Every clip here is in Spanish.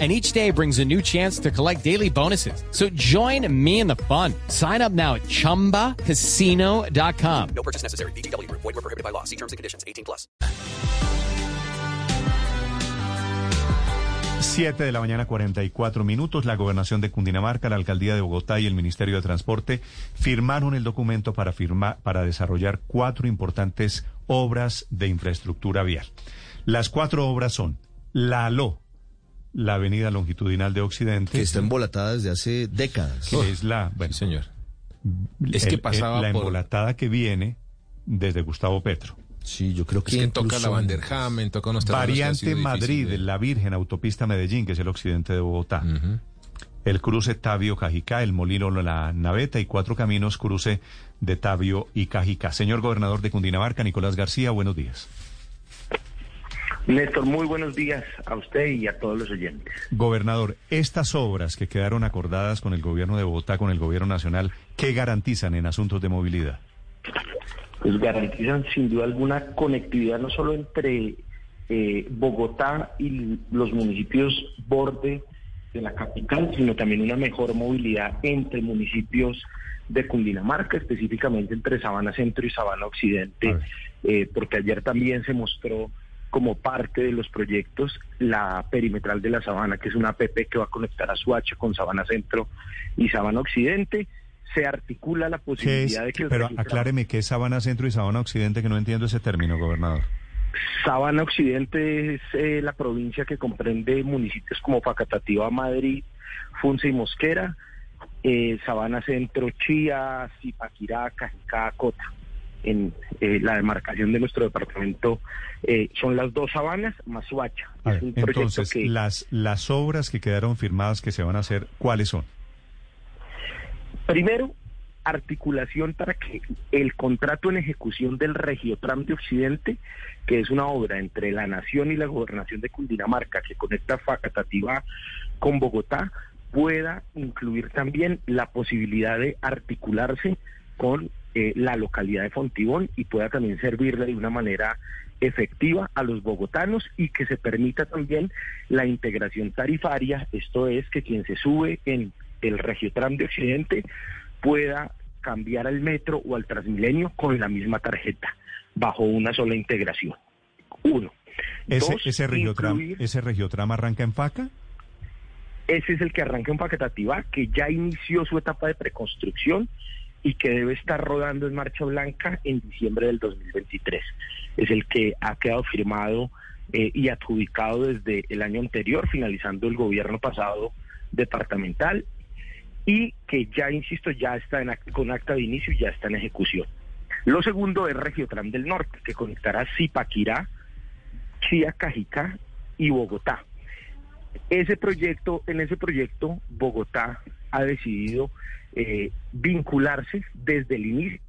and each day brings a new chance to collect daily bonuses. So join me in the fun. Sign up now at ChumbaCasino.com. No purchase necessary. BGW. Void were prohibited by law. See terms and conditions. 18 plus. 7 de la mañana, 44 minutos. La gobernación de Cundinamarca, la alcaldía de Bogotá y el Ministerio de Transporte firmaron el documento para, firmar, para desarrollar cuatro importantes obras de infraestructura vial. Las cuatro obras son la ALO, la avenida longitudinal de Occidente. Que está embolatada desde hace décadas. Que es la... Bueno, señor. Es que pasaba la por... embolatada que viene desde Gustavo Petro. Sí, yo creo que... Es que toca la Vanderhamen, toca unos Variante Madrid, de... la Virgen, autopista Medellín, que es el occidente de Bogotá. Uh -huh. El cruce Tabio Cajicá, el Molino La Naveta y cuatro caminos cruce de Tabio y Cajicá. Señor gobernador de Cundinamarca, Nicolás García, buenos días. Néstor, muy buenos días a usted y a todos los oyentes. Gobernador, estas obras que quedaron acordadas con el gobierno de Bogotá, con el gobierno nacional, ¿qué garantizan en asuntos de movilidad? Pues garantizan sin duda alguna conectividad no solo entre eh, Bogotá y los municipios borde de la capital, sino también una mejor movilidad entre municipios de Cundinamarca, específicamente entre Sabana Centro y Sabana Occidente, eh, porque ayer también se mostró como parte de los proyectos la perimetral de la Sabana, que es una APP que va a conectar a Suacho con Sabana Centro y Sabana Occidente. Se articula la posibilidad es, de que... Pero acláreme, ¿qué es Sabana Centro y Sabana Occidente? Que no entiendo ese término, gobernador. Sabana Occidente es eh, la provincia que comprende municipios como Facatativa, Madrid, Funce y Mosquera, eh, Sabana Centro, Chía, Zipaquirá, Cajicá, Cota en eh, la demarcación de nuestro departamento eh, son las dos sabanas más Suacha. Ver, entonces, que... las, las obras que quedaron firmadas que se van a hacer, ¿cuáles son? Primero, articulación para que el contrato en ejecución del Regiotram de Occidente, que es una obra entre la Nación y la Gobernación de Cundinamarca que conecta Facatativá con Bogotá, pueda incluir también la posibilidad de articularse con eh, la localidad de Fontibón y pueda también servirle de una manera efectiva a los bogotanos y que se permita también la integración tarifaria, esto es que quien se sube en el Regiotram de Occidente pueda cambiar al metro o al Transmilenio con la misma tarjeta, bajo una sola integración. Uno. ¿Ese, Dos, ese, regiotram, incluir- ¿Ese regiotram arranca en faca? Ese es el que arranca en Facatativá, que ya inició su etapa de preconstrucción y que debe estar rodando en marcha blanca en diciembre del 2023. Es el que ha quedado firmado eh, y adjudicado desde el año anterior, finalizando el gobierno pasado departamental y que ya, insisto, ya está en act- con acta de inicio y ya está en ejecución. Lo segundo es Regiotram del Norte, que conectará Zipaquirá, Chía, Cajicá y Bogotá. Ese proyecto, en ese proyecto, Bogotá ha decidido eh, vincularse desde el inicio.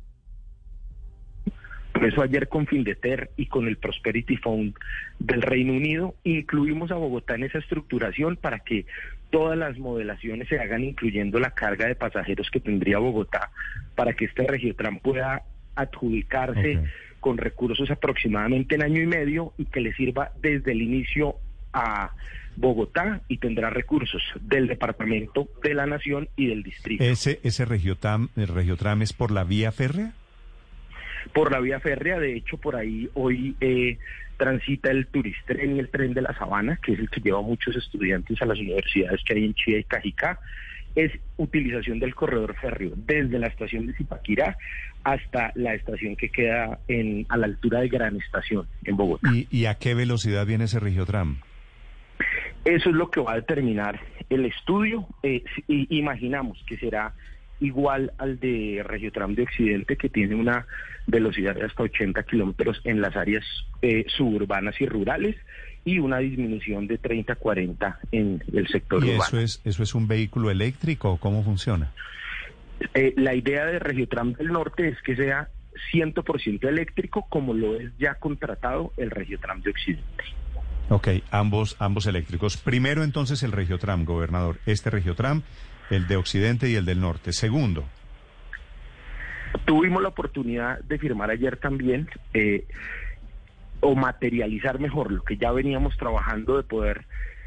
Por eso ayer con Findeter y con el Prosperity Fund del Reino Unido incluimos a Bogotá en esa estructuración para que todas las modelaciones se hagan incluyendo la carga de pasajeros que tendría Bogotá para que este Regiotram pueda adjudicarse con recursos aproximadamente en año y medio y que le sirva desde el inicio a Bogotá y tendrá recursos del departamento, de la nación y del distrito. ¿Ese, ese regiotram, el regiotram es por la vía férrea? por la vía férrea. De hecho, por ahí hoy eh, transita el turistren y el tren de la Sabana, que es el que lleva a muchos estudiantes a las universidades que hay en Chía y Cajicá. Es utilización del corredor férreo desde la estación de Zipaquirá hasta la estación que queda en, a la altura de Gran Estación en Bogotá. ¿Y, y a qué velocidad viene ese regiotram? Eso es lo que va a determinar el estudio. Eh, y imaginamos que será igual al de Regiotram de Occidente, que tiene una velocidad de hasta 80 kilómetros en las áreas eh, suburbanas y rurales y una disminución de 30 a 40 en el sector ¿Y urbano. eso es, eso es un vehículo eléctrico cómo funciona? Eh, la idea de Regiotram del Norte es que sea 100% eléctrico, como lo es ya contratado el Regiotram de Occidente. Ok, ambos, ambos eléctricos. Primero entonces el Regiotram, gobernador. Este Regiotram, el de Occidente y el del Norte. Segundo. Tuvimos la oportunidad de firmar ayer también, eh, o materializar mejor lo que ya veníamos trabajando de poder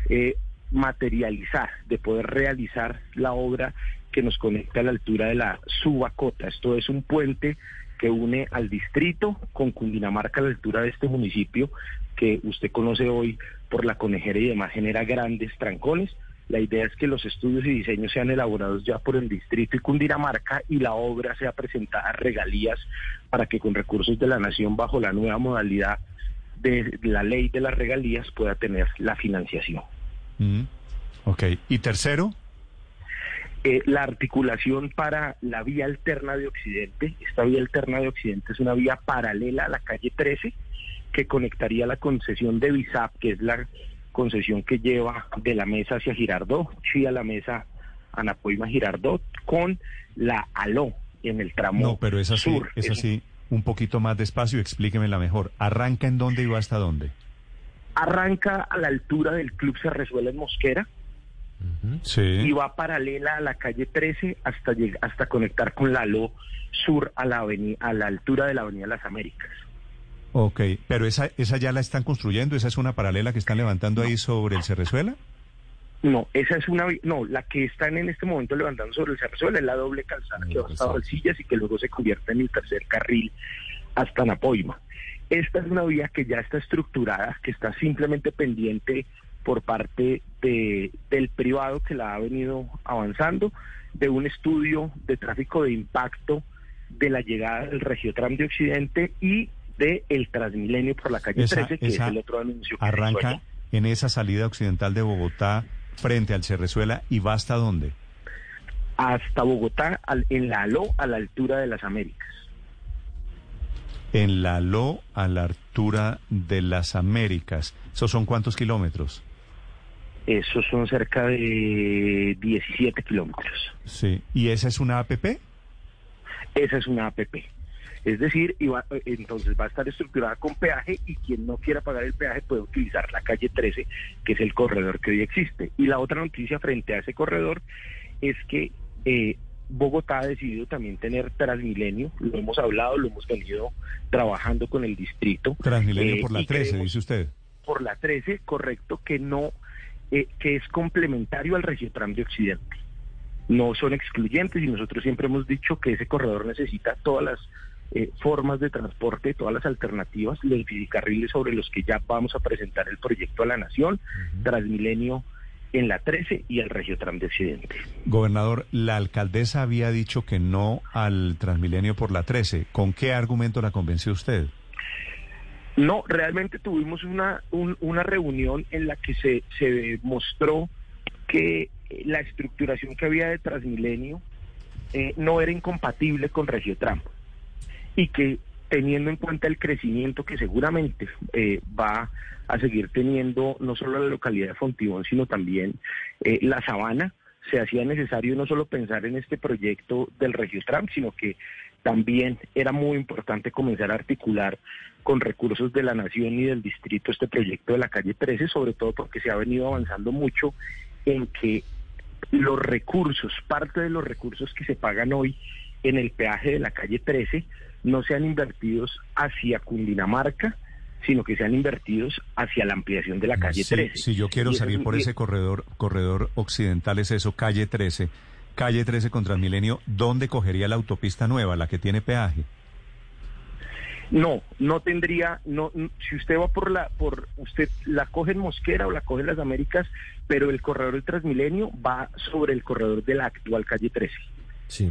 eh, materializar, de poder realizar la obra que nos conecta a la altura de la Subacota. Esto es un puente que une al distrito con Cundinamarca a la altura de este municipio que usted conoce hoy por la conejera y demás genera grandes trancones. La idea es que los estudios y diseños sean elaborados ya por el distrito y Cundinamarca y la obra sea presentada a regalías para que con recursos de la nación bajo la nueva modalidad de la ley de las regalías pueda tener la financiación. Mm, ok, ¿y tercero? Eh, la articulación para la vía alterna de Occidente. Esta vía alterna de Occidente es una vía paralela a la calle 13 que conectaría la concesión de Bisap, que es la concesión que lleva de la mesa hacia Girardot, sí a la mesa Anapoima Girardot, con la ALO en el tramo No, pero es así, sur. es así, un poquito más despacio, explíquemela mejor. ¿Arranca en dónde y va hasta dónde? Arranca a la altura del Club Cerrezuela en Mosquera y Sí. va paralela a la calle 13 hasta hasta conectar con la ALO sur a la aveni- a la altura de la Avenida Las Américas. Ok, pero esa, esa ya la están construyendo, esa es una paralela que están levantando ahí sobre el Cerrezuela. No, esa es una, no, la que están en este momento levantando sobre el Cerrezuela es la doble calzada que va hasta Balsillas y que luego se convierte en el tercer carril hasta Napoima. Esta es una vía que ya está estructurada, que está simplemente pendiente por parte de, del privado que la ha venido avanzando, de un estudio de tráfico de impacto de la llegada del Regiotram de Occidente y de el Transmilenio por la calle Esa- 13, que esa es el otro anuncio que Arranca en esa salida occidental de Bogotá frente al Cerrezuela y va hasta dónde? hasta Bogotá, al- en la ALO, a la altura de las Américas. En la LO a la altura de las Américas. ¿Esos son cuántos kilómetros? Esos son cerca de 17 kilómetros. Sí. ¿Y esa es una APP? Esa es una APP. Es decir, eh, entonces va a estar estructurada con peaje y quien no quiera pagar el peaje puede utilizar la calle 13, que es el corredor que hoy existe. Y la otra noticia frente a ese corredor es que eh, Bogotá ha decidido también tener Transmilenio, lo hemos hablado, lo hemos venido trabajando con el distrito. Transmilenio Eh, por la y 13, creemos- dice usted. por la 13, correcto, que no, eh, que es complementario al Regiotram de Occidente. No son excluyentes y nosotros siempre hemos dicho que ese corredor necesita todas las eh, formas de transporte, todas las alternativas, los bicicarriles sobre los que ya vamos a presentar el proyecto a la Nación, Transmilenio en la 13 y el Regiotram de Occidente. Gobernador, la alcaldesa había dicho que no al Transmilenio por la 13. ¿Con qué argumento la convenció usted? No, realmente tuvimos una, un- una reunión en la que se, se demostró que eh, la estructuración que había de Transmilenio eh, no era incompatible con Regiotram y que teniendo en cuenta el crecimiento que seguramente eh, va a seguir teniendo no solo la localidad de Fontibón, sino también eh, la Sabana, se hacía necesario no solo pensar en este proyecto del Regiotram, sino que también era muy importante comenzar a articular con recursos de la nación y del distrito este proyecto de la calle 13, sobre todo porque se ha venido avanzando mucho en que los recursos, parte de los recursos que se pagan hoy en el peaje de la calle 13, no sean invertidos hacia Cundinamarca, sino que sean invertidos hacia la ampliación de la calle Sí, 13. Si yo quiero Y salir es- por y- ese corredor, corredor occidental, es eso, calle 13. Calle 13 con Transmilenio, ¿dónde cogería la autopista nueva, la que tiene peaje? No, no tendría, no, si usted va por la, por, usted la coge en Mosquera o la coge en las Américas, pero el corredor del Transmilenio va sobre el corredor de la actual calle 13. Sí.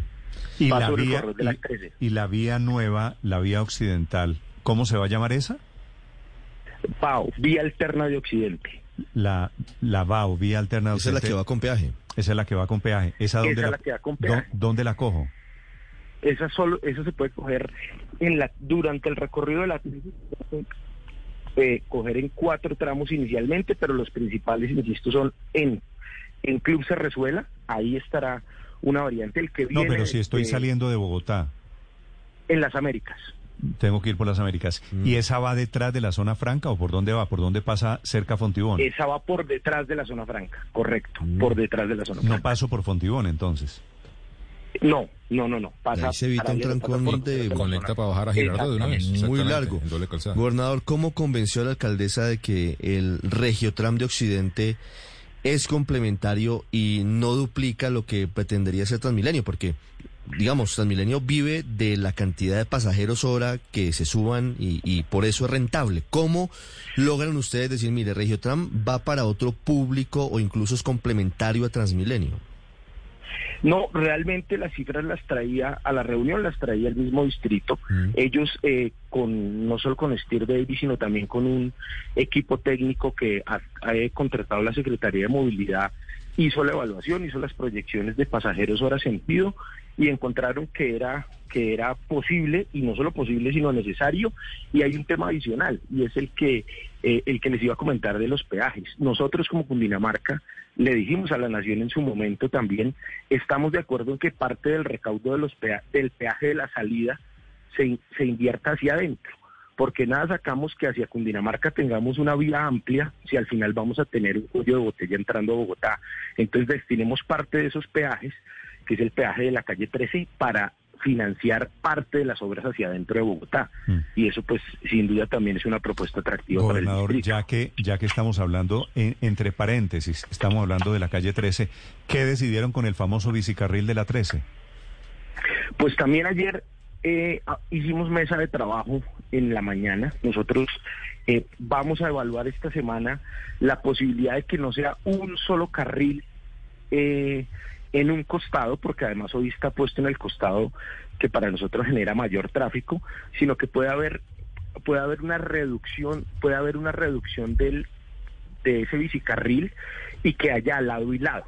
Y Va la, sobre el vía, de y- 13. y la vía nueva, la vía occidental, ¿cómo se va a llamar esa? PAO, vía alterna de Occidente. La, la VAO, vía alterna Esa es la occidente. que va con peaje. Esa es la que va con peaje. ¿Esa dónde Esa la, es la que va con peaje. ¿Dónde la cojo? Esa solo, eso se puede coger en la, durante el recorrido de la eh, coger en cuatro tramos inicialmente, pero los principales, insisto, son en, en Club Cerrezuela, ahí estará una variante, el que No, viene pero si estoy de- saliendo de Bogotá. En las Américas. Tengo que ir por las Américas. ¿Y esa va detrás de la zona franca o por dónde va? ¿Por dónde pasa cerca Fontibón? Esa va por detrás de la zona franca, correcto, por detrás de la zona No franca. paso por Fontibón entonces. No, no, no, no. Pasa Ahí se evita un trancón de- Conecta para bajar a Girardot de una vez. Muy largo. en doble calzada. Gobernador, ¿cómo convenció a la alcaldesa de que el Regiotram de Occidente es complementario y no duplica lo que pretendería ser Transmilenio? Porque, digamos, Transmilenio vive de la cantidad de pasajeros hora que se suban y, por eso es rentable. ¿Cómo logran ustedes decir, mire, Regiotram va para otro público o incluso es complementario a Transmilenio? No, realmente las cifras las traía a la reunión, las traía el mismo distrito. Mm. Ellos, eh, con no solo con Steer Davis, sino también con un equipo técnico que ha, ha contratado la Secretaría de Movilidad, hizo la evaluación, hizo las proyecciones de pasajeros hora sentido y encontraron que era que era posible y no solo posible sino necesario y hay un tema adicional y es el que eh, el que les iba a comentar de los peajes. Nosotros como Cundinamarca le dijimos a la nación en su momento también estamos de acuerdo en que parte del recaudo de los del peaje de la salida se, se invierta hacia adentro porque nada sacamos que hacia Cundinamarca tengamos una vía amplia si al final vamos a tener un cuello de botella entrando a Bogotá. Entonces destinemos parte de esos peajes, que es el peaje de la calle 13, para financiar parte de las obras hacia adentro de Bogotá. Mm. Y eso pues sin duda también es una propuesta atractiva Gobernador, para el distrito. ya que, ya que estamos hablando, en- entre paréntesis, estamos hablando de la calle 13, ¿qué decidieron con el famoso bicicarril de la 13? Pues también ayer eh, ah, hicimos mesa de trabajo en la mañana. Nosotros eh, vamos a evaluar esta semana la posibilidad de que no sea un solo carril eh, en un costado, porque además hoy está puesto en el costado que para nosotros genera mayor tráfico, sino que puede haber puede haber una reducción, puede haber una reducción del de ese bicicarril y que haya al lado y lado,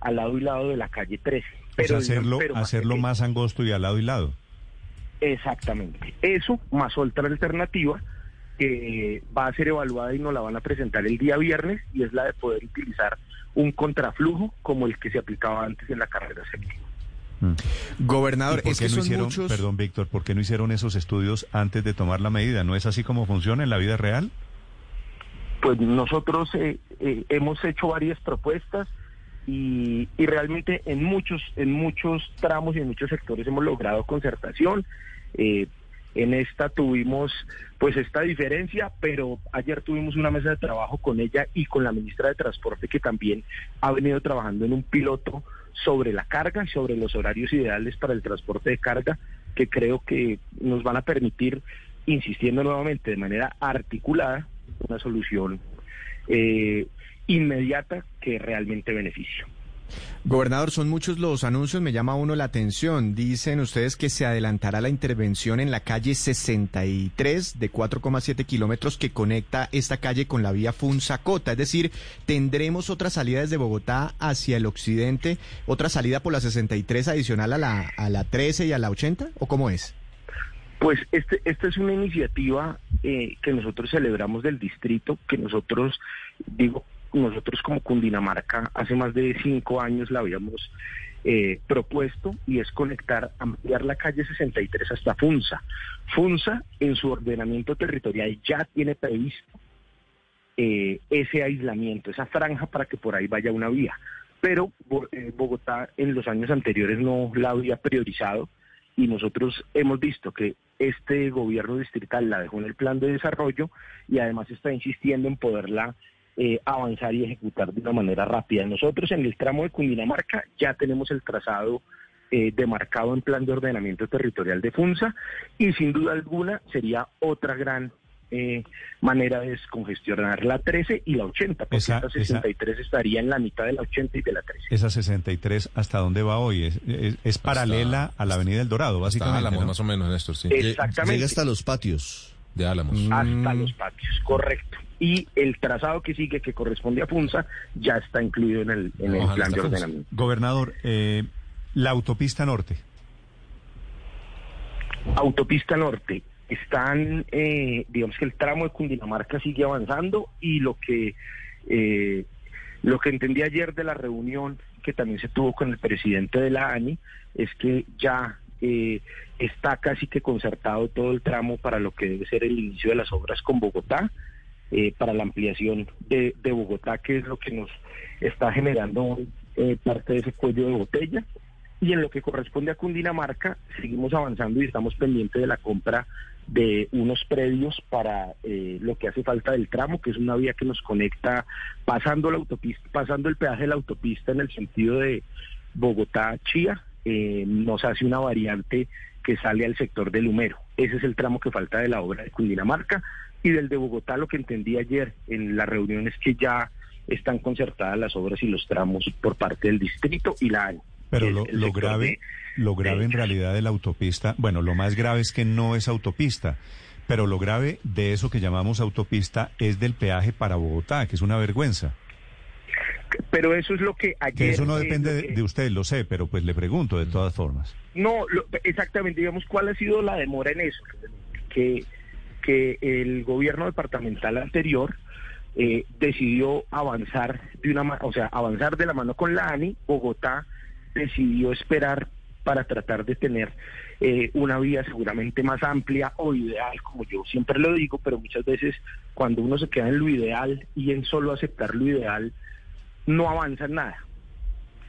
al lado y lado de la calle 13. O sea, Pero, hacerlo, pero hacerlo más angosto y al lado y lado. Exactamente. Eso más otra alternativa que va a ser evaluada y nos la van a presentar el día viernes y es la de poder utilizar un contraflujo como el que se aplicaba antes en la carrera séptima. Gobernador, ¿Y por es qué que no son hicieron, muchos... perdón Víctor, por qué no hicieron esos estudios antes de tomar la medida? ¿No es así como funciona en la vida real? Pues nosotros eh, eh, hemos hecho varias propuestas y, y realmente en muchos en muchos tramos y en muchos sectores hemos logrado concertación. Eh, en esta tuvimos pues esta diferencia, pero ayer tuvimos una mesa de trabajo con ella y con la ministra de Transporte que también ha venido trabajando en un piloto sobre la carga y sobre los horarios ideales para el transporte de carga que creo que nos van a permitir, insistiendo nuevamente de manera articulada, una solución eh, inmediata que realmente beneficie. Gobernador, son muchos los anuncios, me llama uno la atención. Dicen ustedes que se adelantará la intervención en la calle 63 de 4,7 kilómetros que conecta esta calle con la vía Funzacota. Es decir, tendremos otra salida desde Bogotá hacia el occidente, otra salida por la 63 adicional a la, a la 13 y a la 80, ¿o cómo es? Pues este, esta es una iniciativa eh, que nosotros celebramos del distrito, que nosotros, digo, nosotros como Cundinamarca hace más de cinco años la habíamos eh, propuesto y es conectar, ampliar la calle 63 hasta Funza. Funza en su ordenamiento territorial ya tiene previsto eh, ese aislamiento, esa franja para que por ahí vaya una vía. Pero eh, Bogotá en los años anteriores no la había priorizado y nosotros hemos visto que este gobierno distrital la dejó en el plan de desarrollo y además está insistiendo en poderla eh, avanzar y ejecutar de una manera rápida. Nosotros en el tramo de Cundinamarca ya tenemos el trazado eh, demarcado en plan de ordenamiento territorial de FUNSA y sin duda alguna sería otra gran eh, manera de descongestionar la 13 y la 80, porque Esa- esa- 63 estaría en la mitad de la 80 y de la 13. Esa 63, ¿hasta dónde va hoy? Es, es- es paralela a la Avenida El Dorado, Hasta básicamente. Álamos, ¿no? más o menos, Néstor, sí. Exactamente. Llega hasta los patios. De Álamos. hasta Mm. los patios, correcto. Y el trazado que sigue, que corresponde a Funza, ya está incluido en el, en el Ojalá plan de ordenamiento. Gobernador, eh, la autopista norte. Autopista Norte, están, eh, digamos que el tramo de Cundinamarca sigue avanzando y lo que, eh, lo que entendí ayer de la reunión que también se tuvo con el presidente de la ANI es que ya eh, está casi que concertado todo el tramo para lo que debe ser el inicio de las obras con Bogotá, eh, para la ampliación de, de Bogotá, que es lo que nos está generando eh, parte de ese cuello de botella. Y en lo que corresponde a Cundinamarca, seguimos avanzando y estamos pendientes de la compra de unos predios para eh, lo que hace falta del tramo, que es una vía que nos conecta pasando la autopista, pasando el peaje de la autopista en el sentido de Bogotá-Chía, eh, nos hace una variante que sale al sector del Humero. Ese es el tramo que falta de la obra de Cundinamarca y del de Bogotá lo que entendí ayer en la reunión es que ya están concertadas las obras y los tramos por parte del distrito y la ANI. Pero lo, grave, lo grave en realidad de la autopista, bueno, lo más grave es que no es autopista, pero lo grave de eso que llamamos autopista es del peaje para Bogotá, que es una vergüenza. Pero eso es lo que ayer... Que eso no eh, depende de, de usted, lo sé, pero pues le pregunto de todas formas. No, lo- exactamente, digamos, ¿cuál ha sido la demora en eso? Que, que el gobierno departamental anterior eh, decidió avanzar de una o sea, avanzar de la mano con la ANI, Bogotá decidió esperar para tratar de tener eh, una vía seguramente más amplia o ideal, como yo siempre lo digo, pero muchas veces cuando uno se queda en lo ideal y en solo aceptar lo ideal, no avanza nada.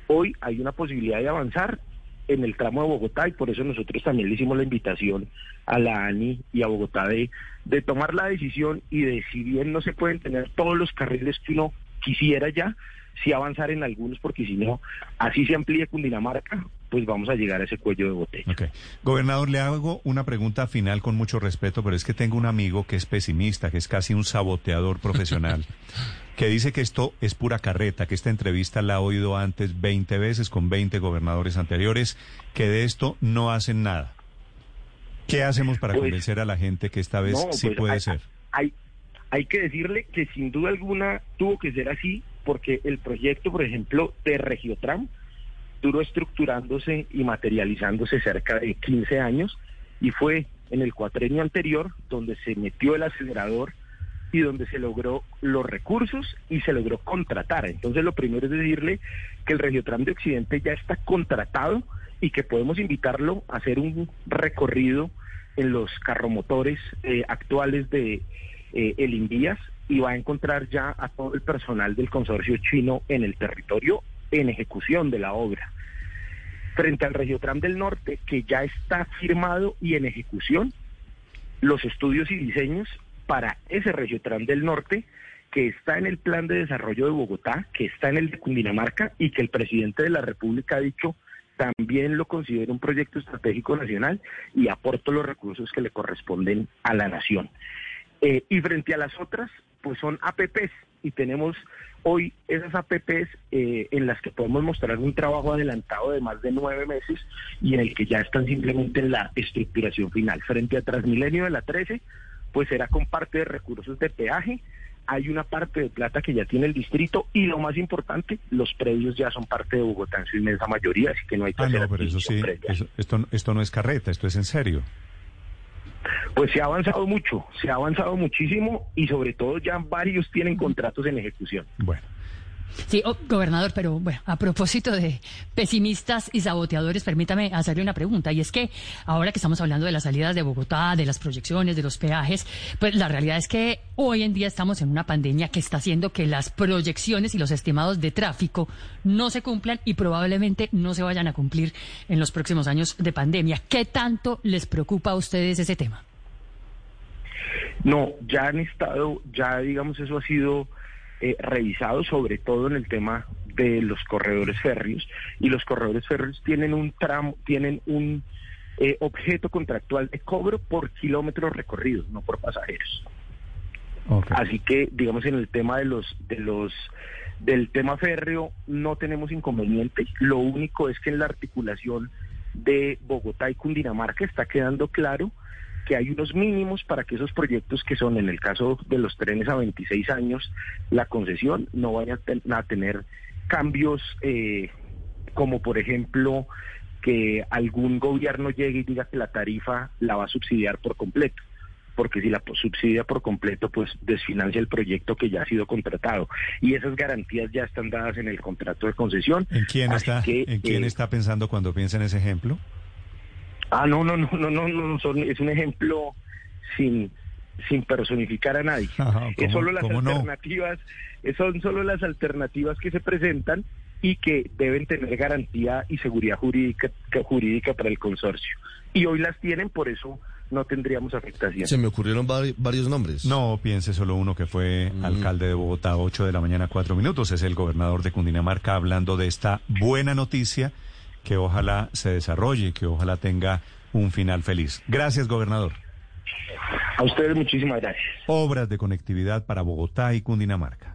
Hoy hay una posibilidad de avanzar en el tramo de Bogotá y por eso nosotros también le hicimos la invitación a la ANI y a Bogotá de, de tomar la decisión y de si bien no se pueden tener todos los carriles que uno quisiera ya, sí avanzar en algunos porque si no, así se amplíe Cundinamarca, pues vamos a llegar a ese cuello de botella. Ok. Gobernador, le hago una pregunta final con mucho respeto, pero es que tengo un amigo que es pesimista, que es casi un saboteador profesional, que dice que esto es pura carreta, que esta entrevista la ha oído antes 20 veces con 20 gobernadores anteriores, que de esto no hacen nada. ¿Qué hacemos para Pues, convencer a la gente que esta vez No, sí pues, puede hay, ser? Hay, hay que decirle que sin duda alguna tuvo que ser así, porque el proyecto, por ejemplo, de Regiotram duró estructurándose y materializándose cerca de 15 años y fue en el cuatrenio anterior donde se metió el acelerador y donde se logró los recursos y se logró contratar. Entonces lo primero es decirle que el Regiotram de Occidente ya está contratado y que podemos invitarlo a hacer un recorrido en los carromotores eh, actuales de eh, el Invías y va a encontrar ya a todo el personal del consorcio chino en el territorio en ejecución de la obra. Frente al Regiotram del Norte, que ya está firmado y en ejecución, los estudios y diseños para ese Regiotram del Norte, que está en el plan de desarrollo de Bogotá, que está en el de Cundinamarca y que el presidente de la República ha dicho también lo considera un proyecto estratégico nacional y aporto los recursos que le corresponden a la nación. Eh, y frente a las otras, pues son APPs y tenemos hoy esas APPs eh, en las que podemos mostrar un trabajo adelantado de más de nueve meses y en el que ya están simplemente en la estructuración final. Frente a Transmilenio de la 13, pues será con parte de recursos de peaje, hay una parte de plata que ya tiene el distrito y lo más importante, los predios ya son parte de Bogotá en su inmensa mayoría, así que no hay que Ah, hacer no, pero eso sí, eso- esto, esto no es carreta, esto es en serio. Pues se ha avanzado mucho, se ha avanzado muchísimo y sobre todo ya varios tienen contratos en ejecución. Bueno. Sí, oh, gobernador, pero bueno, a propósito de pesimistas y saboteadores, permítame hacerle una pregunta. Y es que ahora que estamos hablando de las salidas de Bogotá, de las proyecciones, de los peajes, pues la realidad es que hoy en día estamos en una pandemia que está haciendo que las proyecciones y los estimados de tráfico no se cumplan y probablemente no se vayan a cumplir en los próximos años de pandemia. ¿Qué tanto les preocupa a ustedes ese tema? No, ya han estado, ya digamos eso ha sido eh, revisado sobre todo en el tema de los corredores férreos y los corredores férreos tienen un tramo, tienen un eh, objeto contractual de cobro por kilómetros recorridos, no por pasajeros. Así que, digamos, en el tema de los, de los, del tema férreo no tenemos inconveniente. Lo único es que en la articulación de Bogotá y Cundinamarca está quedando claro que hay unos mínimos para que esos proyectos que son, en el caso de los trenes a 26 años, la concesión no vaya a, ten- a tener cambios eh, como, por ejemplo, que algún gobierno llegue y diga que la tarifa la va a subsidiar por completo porque si la subsidia por completo, pues desfinancia el proyecto que ya ha sido contratado. Y esas garantías ya están dadas en el contrato de concesión. ¿En quién Así está, que, en quién eh, está pensando cuando piensa en ese ejemplo? Ah, no, no, no, no, no, no, son- es un ejemplo sin, sin personificar a nadie. Ajá, es ¿cómo- solo las no? alternativas, eh, son solo las alternativas que se presentan y que deben tener garantía y seguridad jurídica, que- jurídica para el consorcio. Y hoy las tienen, por eso no tendríamos afectación. Se me ocurrieron vari- varios nombres. No piense solo uno que fue Mm. alcalde de Bogotá, 8 de la mañana, 4 minutos. Es el gobernador de Cundinamarca hablando de esta buena noticia que ojalá se desarrolle, que ojalá tenga un final feliz. Gracias, gobernador. A ustedes muchísimas gracias. Obras de conectividad para Bogotá y Cundinamarca.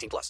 18 plus.